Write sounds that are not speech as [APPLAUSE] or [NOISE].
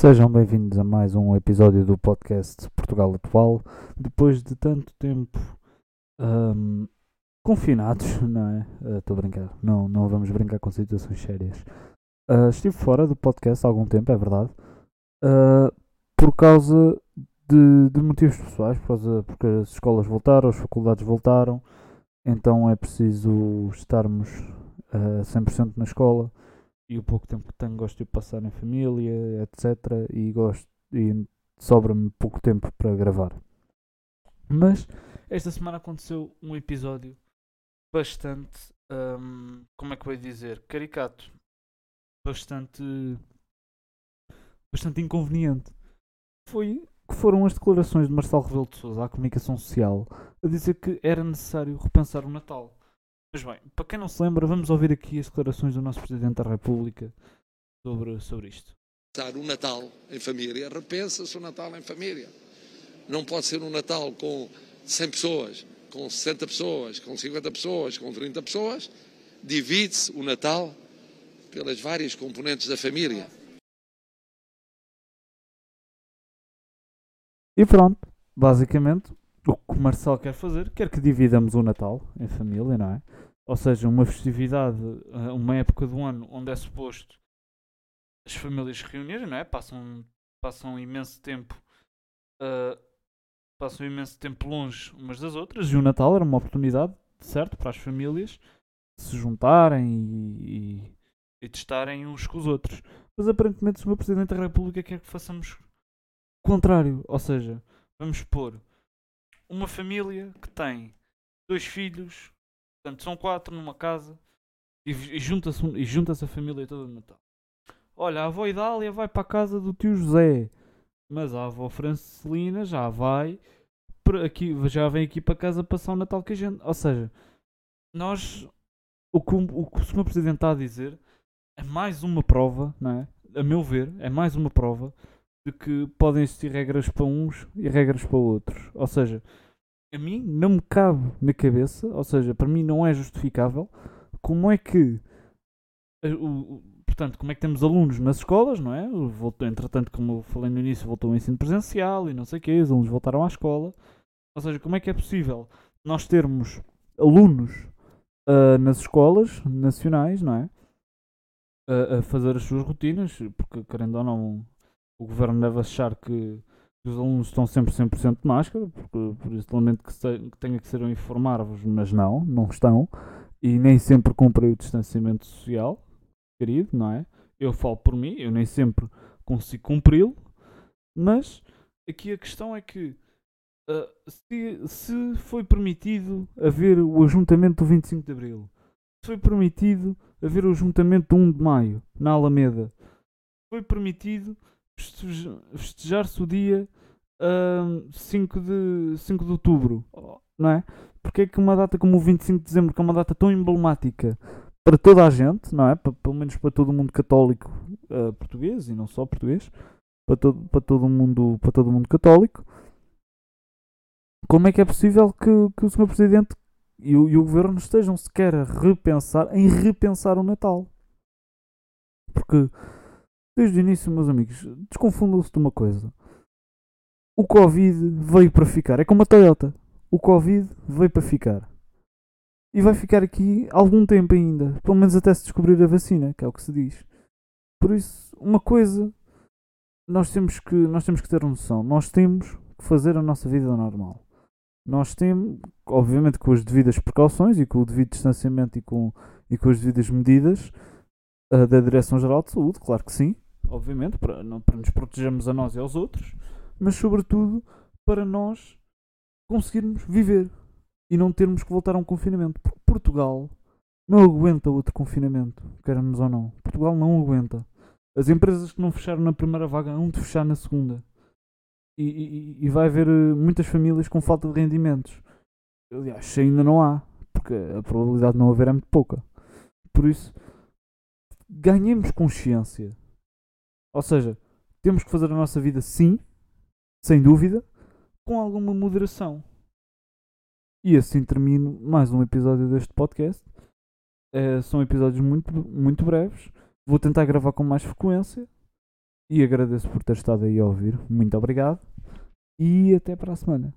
Sejam bem-vindos a mais um episódio do podcast Portugal Atual. Depois de tanto tempo ahm, confinados, [LAUGHS] não é? Estou a brincar, não, não vamos brincar com situações sérias. Ah, estive fora do podcast há algum tempo, é verdade, ah, por causa de, de motivos pessoais, por causa, porque as escolas voltaram, as faculdades voltaram, então é preciso estarmos ah, 100% na escola e o pouco tempo que tenho gosto de passar em família, etc. E gosto e sobra-me pouco tempo para gravar. Mas esta semana aconteceu um episódio bastante, hum, como é que eu ia dizer, caricato, bastante, bastante inconveniente. Foi que foram as declarações de Marcelo Rebelo de Sousa à comunicação social a dizer que era necessário repensar o Natal. Mas bem, para quem não se lembra, vamos ouvir aqui as declarações do nosso Presidente da República sobre, sobre isto. Passar o Natal em família, repensa-se o Natal em família. Não pode ser um Natal com 100 pessoas, com 60 pessoas, com 50 pessoas, com 30 pessoas. Divide-se o Natal pelas várias componentes da família. E pronto, basicamente, o que o Marcelo quer fazer, quer que dividamos o Natal em família, não é? Ou seja, uma festividade, eh, uma época do ano onde é suposto as famílias se reunirem, não é? Passam, passam imenso tempo, eh, passam imenso tempo longe umas das outras e o Natal era uma oportunidade, certo, para as famílias se juntarem e, e, e testarem uns com os outros. Mas aparentemente o Sr. Presidente da República quer que façamos o contrário, ou seja, vamos pôr uma família que tem dois filhos, portanto são quatro numa casa e, e junta-se junta a família toda no Natal. Olha, a avó Idália vai para a casa do tio José, mas a avó Francelina já vai aqui, já vem aqui para casa passar o Natal com a gente. Ou seja, nós o que o, o Sr. Presidente está a dizer é mais uma prova, não é? A meu ver, é mais uma prova de que podem existir regras para uns e regras para outros. Ou seja, a mim não me cabe na cabeça, ou seja, para mim não é justificável como é que portanto, como é que temos alunos nas escolas, não é? Voltou, entretanto, como eu falei no início, voltou o ensino presencial e não sei o quê, os alunos voltaram à escola. Ou seja, como é que é possível nós termos alunos ah, nas escolas nacionais, não é? A fazer as suas rotinas, porque querendo ou não, o governo deve achar que os alunos estão sempre 100% de máscara, porque, por isso lamento que, se, que tenha que ser a informar-vos, mas não, não estão, e nem sempre cumprem o distanciamento social, querido, não é? Eu falo por mim, eu nem sempre consigo cumpri-lo, mas aqui a questão é que ah, se, se foi permitido haver o ajuntamento do 25 de Abril, foi permitido haver o ajuntamento do 1 de Maio, na Alameda, foi permitido festejar-se o dia ahm, 5, de, 5 de outubro, não é? Porque é que uma data como o 25 de dezembro, que é uma data tão emblemática para toda a gente, não é? Pelo menos para todo o mundo católico ah, português e não só português, para todo, para todo mundo, para todo mundo católico. Como é que é possível que, que o Sr. Presidente e o, e o Governo estejam sequer a repensar, em repensar o Natal? Porque desde o início, meus amigos, desconfundam-se de uma coisa. O Covid veio para ficar. É como a Toyota. O Covid veio para ficar. E vai ficar aqui algum tempo ainda. Pelo menos até se descobrir a vacina, que é o que se diz. Por isso, uma coisa nós temos que, nós temos que ter noção. Nós temos que fazer a nossa vida normal. Nós temos, obviamente, com as devidas precauções e com o devido distanciamento e com, e com as devidas medidas ah, da Direção-Geral de Saúde, claro que sim obviamente, para, não, para nos protegermos a nós e aos outros, mas sobretudo para nós conseguirmos viver e não termos que voltar a um confinamento. Porque Portugal não aguenta outro confinamento, queremos ou não. Portugal não aguenta. As empresas que não fecharam na primeira vaga vão de fechar na segunda. E, e- e vai haver eh, muitas famílias com falta de rendimentos. Aliás, se ainda não há, porque a probabilidade de não haver é muito pouca. Por isso, ganhemos consciência ou seja, temos que fazer a nossa vida sim, sem dúvida, com alguma moderação. E assim termino mais um episódio deste podcast. Eh, são episódios muito, muito breves. Vou tentar gravar com mais frequência. E agradeço por ter estado aí a ouvir. Muito obrigado. E até para a semana.